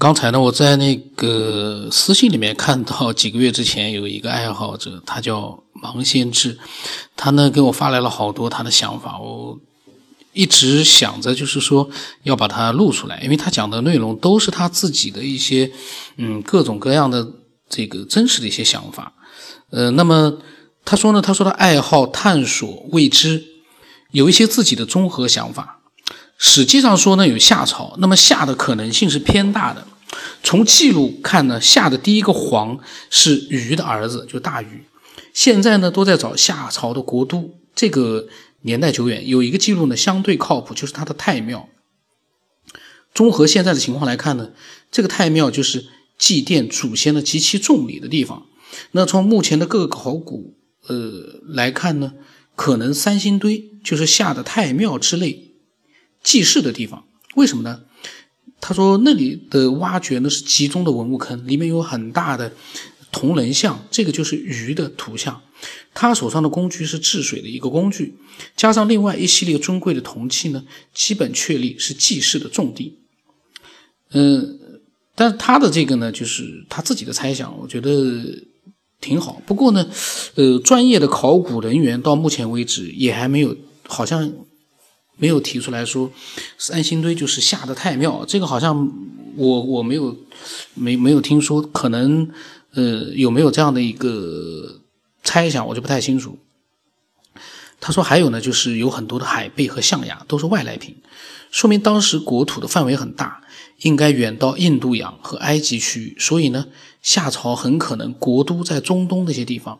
刚才呢，我在那个私信里面看到，几个月之前有一个爱好者，他叫盲先知，他呢给我发来了好多他的想法，我一直想着就是说要把它录出来，因为他讲的内容都是他自己的一些嗯各种各样的这个真实的一些想法，呃，那么他说呢，他说他爱好探索未知，有一些自己的综合想法。实际上说呢，有夏朝，那么夏的可能性是偏大的。从记录看呢，夏的第一个皇是禹的儿子，就大禹。现在呢，都在找夏朝的国都，这个年代久远。有一个记录呢，相对靠谱，就是他的太庙。综合现在的情况来看呢，这个太庙就是祭奠祖先的极其重礼的地方。那从目前的各个考古呃来看呢，可能三星堆就是夏的太庙之类。祭祀的地方，为什么呢？他说那里的挖掘呢是集中的文物坑，里面有很大的铜人像，这个就是鱼的图像。他手上的工具是治水的一个工具，加上另外一系列尊贵的铜器呢，基本确立是祭祀的重地。嗯，但是他的这个呢，就是他自己的猜想，我觉得挺好。不过呢，呃，专业的考古人员到目前为止也还没有，好像。没有提出来说，三星堆就是下的太庙，这个好像我我没有没没有听说，可能呃有没有这样的一个猜想，我就不太清楚。他说还有呢，就是有很多的海贝和象牙都是外来品，说明当时国土的范围很大，应该远到印度洋和埃及区域，所以呢，夏朝很可能国都在中东那些地方。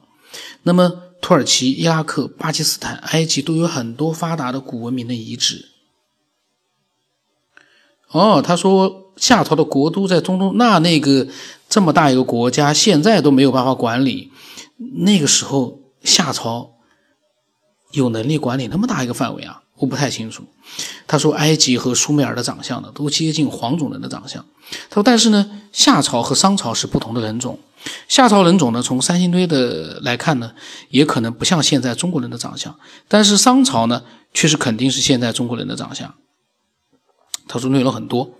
那么。土耳其、伊拉克、巴基斯坦、埃及都有很多发达的古文明的遗址。哦，他说夏朝的国都在中东，那那个这么大一个国家，现在都没有办法管理。那个时候夏朝有能力管理那么大一个范围啊？我不太清楚。他说埃及和苏美尔的长相呢，都接近黄种人的长相。他说，但是呢，夏朝和商朝是不同的人种。夏朝人种呢，从三星堆的来看呢，也可能不像现在中国人的长相，但是商朝呢，却是肯定是现在中国人的长相。他说内容很多，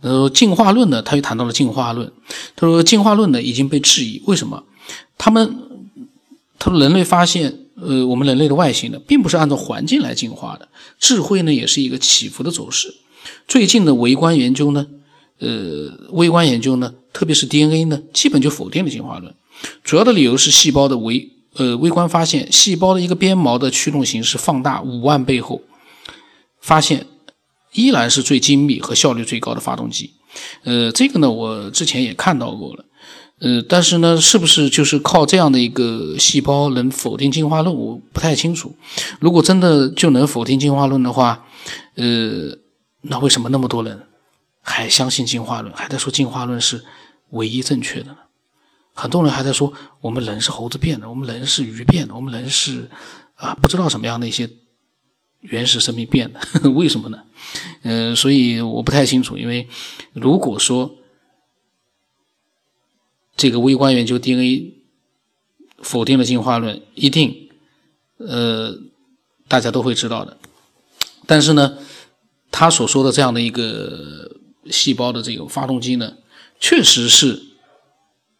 呃，进化论呢，他又谈到了进化论。他说进化论呢已经被质疑，为什么？他们他说人类发现，呃，我们人类的外形呢，并不是按照环境来进化的，智慧呢也是一个起伏的走势。最近的微观研究呢。呃，微观研究呢，特别是 DNA 呢，基本就否定了进化论。主要的理由是细胞的微呃微观发现，细胞的一个鞭毛的驱动形式放大五万倍后，发现依然是最精密和效率最高的发动机。呃，这个呢，我之前也看到过了。呃，但是呢，是不是就是靠这样的一个细胞能否定进化论，我不太清楚。如果真的就能否定进化论的话，呃，那为什么那么多人？还相信进化论，还在说进化论是唯一正确的呢。很多人还在说我们人是猴子变的，我们人是鱼变的，我们人是啊不知道什么样的一些原始生命变的，为什么呢？呃，所以我不太清楚。因为如果说这个微观研究 DNA 否定了进化论，一定呃大家都会知道的。但是呢，他所说的这样的一个。细胞的这个发动机呢，确实是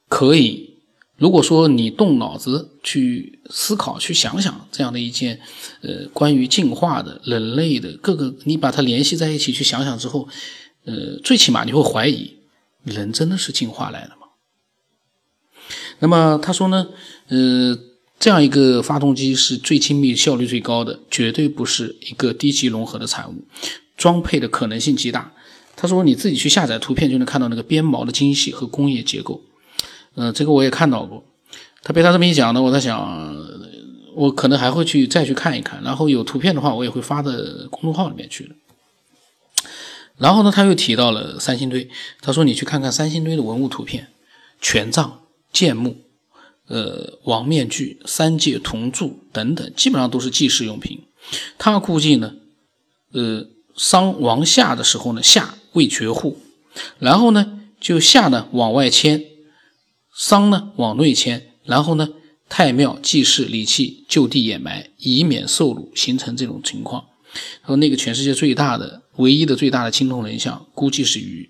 可以。如果说你动脑子去思考、去想想这样的一件，呃，关于进化的人类的各个，你把它联系在一起去想想之后，呃，最起码你会怀疑，人真的是进化来的？那么他说呢，呃，这样一个发动机是最精密、效率最高的，绝对不是一个低级融合的产物，装配的可能性极大。他说：“你自己去下载图片，就能看到那个鞭毛的精细和工业结构。嗯，这个我也看到过。他被他这么一讲呢，我在想，我可能还会去再去看一看。然后有图片的话，我也会发到公众号里面去的。然后呢，他又提到了三星堆。他说：你去看看三星堆的文物图片，权杖、剑木、呃王面具、三界铜柱等等，基本上都是祭祀用品。他估计呢，呃，商王夏的时候呢，夏。”未绝户，然后呢，就夏呢往外迁，商呢往内迁，然后呢，太庙祭祀礼器就地掩埋，以免受辱，形成这种情况。说那个全世界最大的、唯一的最大的青铜人像，估计是鱼。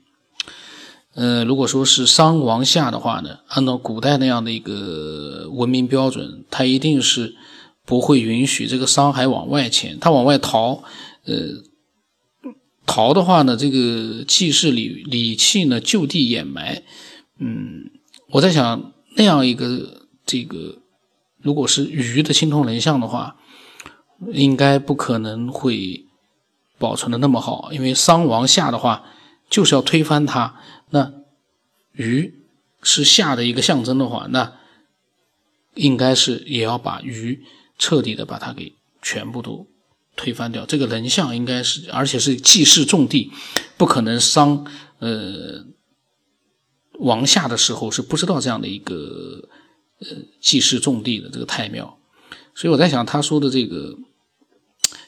呃，如果说是商王下的话呢，按照古代那样的一个文明标准，他一定是不会允许这个商还往外迁，他往外逃，呃，逃的话呢，这个祭祀礼礼器呢就地掩埋，嗯，我在想那样一个这个，如果是鱼的青铜人像的话，应该不可能会保存的那么好，因为商王下的话就是要推翻它。那鱼是夏的一个象征的话，那应该是也要把鱼彻底的把它给全部都推翻掉。这个人像应该是，而且是祭祀重地，不可能伤呃王夏的时候是不知道这样的一个呃祭祀重地的这个太庙，所以我在想他说的这个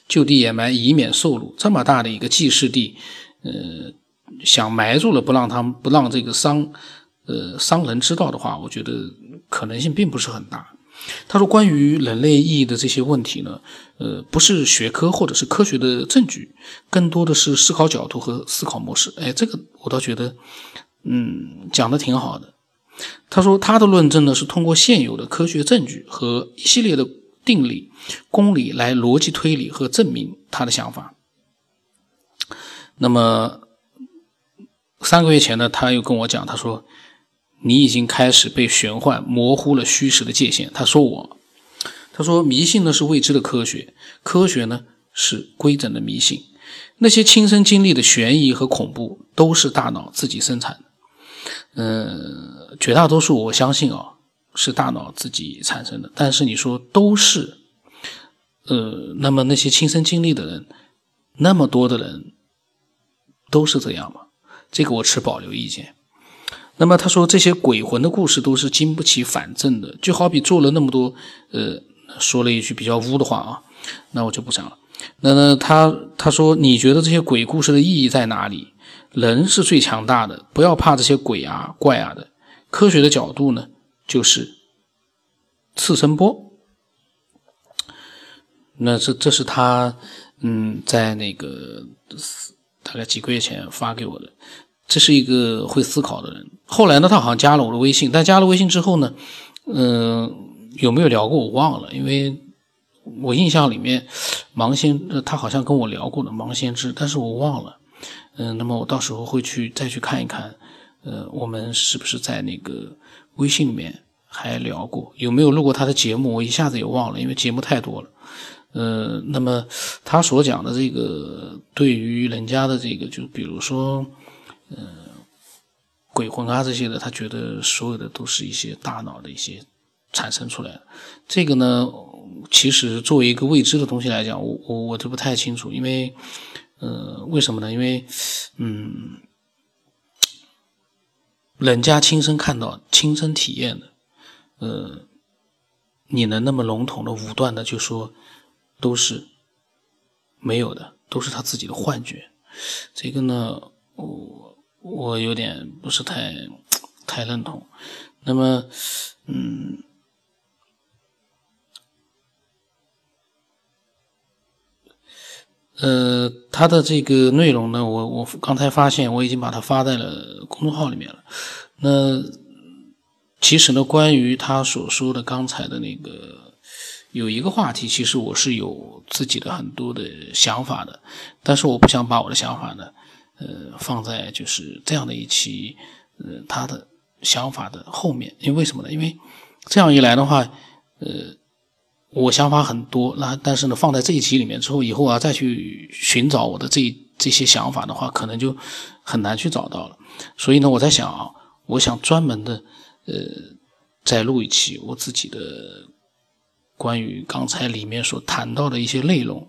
就地掩埋，以免受辱，这么大的一个祭祀地，呃。想埋住了，不让他们不让这个商，呃，商人知道的话，我觉得可能性并不是很大。他说，关于人类意义的这些问题呢，呃，不是学科或者是科学的证据，更多的是思考角度和思考模式。哎，这个我倒觉得，嗯，讲的挺好的。他说，他的论证呢是通过现有的科学证据和一系列的定理、公理来逻辑推理和证明他的想法。那么。三个月前呢，他又跟我讲，他说：“你已经开始被玄幻模糊了虚实的界限。”他说我，他说迷信呢是未知的科学，科学呢是规整的迷信。那些亲身经历的悬疑和恐怖都是大脑自己生产的。嗯，绝大多数我相信啊是大脑自己产生的。但是你说都是，呃，那么那些亲身经历的人，那么多的人都是这样吗？这个我持保留意见。那么他说这些鬼魂的故事都是经不起反证的，就好比做了那么多，呃，说了一句比较污的话啊，那我就不讲了。那那他他说你觉得这些鬼故事的意义在哪里？人是最强大的，不要怕这些鬼啊怪啊的。科学的角度呢，就是次声波。那这这是他嗯在那个大概几个月前发给我的。这是一个会思考的人。后来呢，他好像加了我的微信，但加了微信之后呢，嗯，有没有聊过我忘了，因为我印象里面盲先他好像跟我聊过的盲先知，但是我忘了。嗯，那么我到时候会去再去看一看，呃，我们是不是在那个微信里面还聊过，有没有录过他的节目？我一下子也忘了，因为节目太多了。呃，那么他所讲的这个对于人家的这个，就比如说。嗯，鬼魂啊这些的，他觉得所有的都是一些大脑的一些产生出来的。这个呢，其实作为一个未知的东西来讲，我我我就不太清楚，因为，呃，为什么呢？因为，嗯，人家亲身看到、亲身体验的，呃，你能那么笼统的、武断的就说都是没有的，都是他自己的幻觉？这个呢，我。我有点不是太太认同。那么，嗯，呃，他的这个内容呢，我我刚才发现我已经把它发在了公众号里面了。那其实呢，关于他所说的刚才的那个有一个话题，其实我是有自己的很多的想法的，但是我不想把我的想法呢。呃，放在就是这样的一期，呃，他的想法的后面，因为为什么呢？因为这样一来的话，呃，我想法很多，那但是呢，放在这一期里面之后，以后啊再去寻找我的这这些想法的话，可能就很难去找到了。所以呢，我在想啊，我想专门的呃再录一期我自己的关于刚才里面所谈到的一些内容，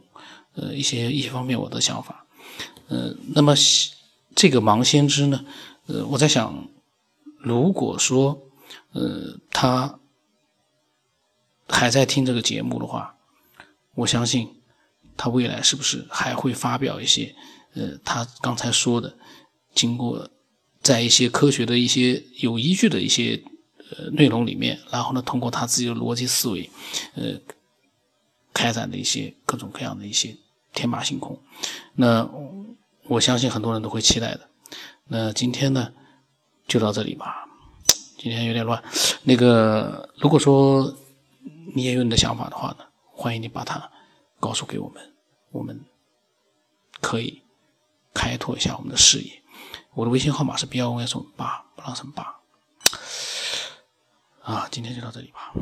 呃，一些一些方面我的想法。呃，那么这个盲先知呢？呃，我在想，如果说呃他还在听这个节目的话，我相信他未来是不是还会发表一些呃他刚才说的，经过在一些科学的一些有依据的一些呃内容里面，然后呢，通过他自己的逻辑思维，呃，开展的一些各种各样的一些天马行空，那。我相信很多人都会期待的。那今天呢，就到这里吧。今天有点乱。那个，如果说你也有你的想法的话呢，欢迎你把它告诉给我们，我们可以开拓一下我们的视野。我的微信号码是 B 幺 S 八，不让什么八。啊，今天就到这里吧。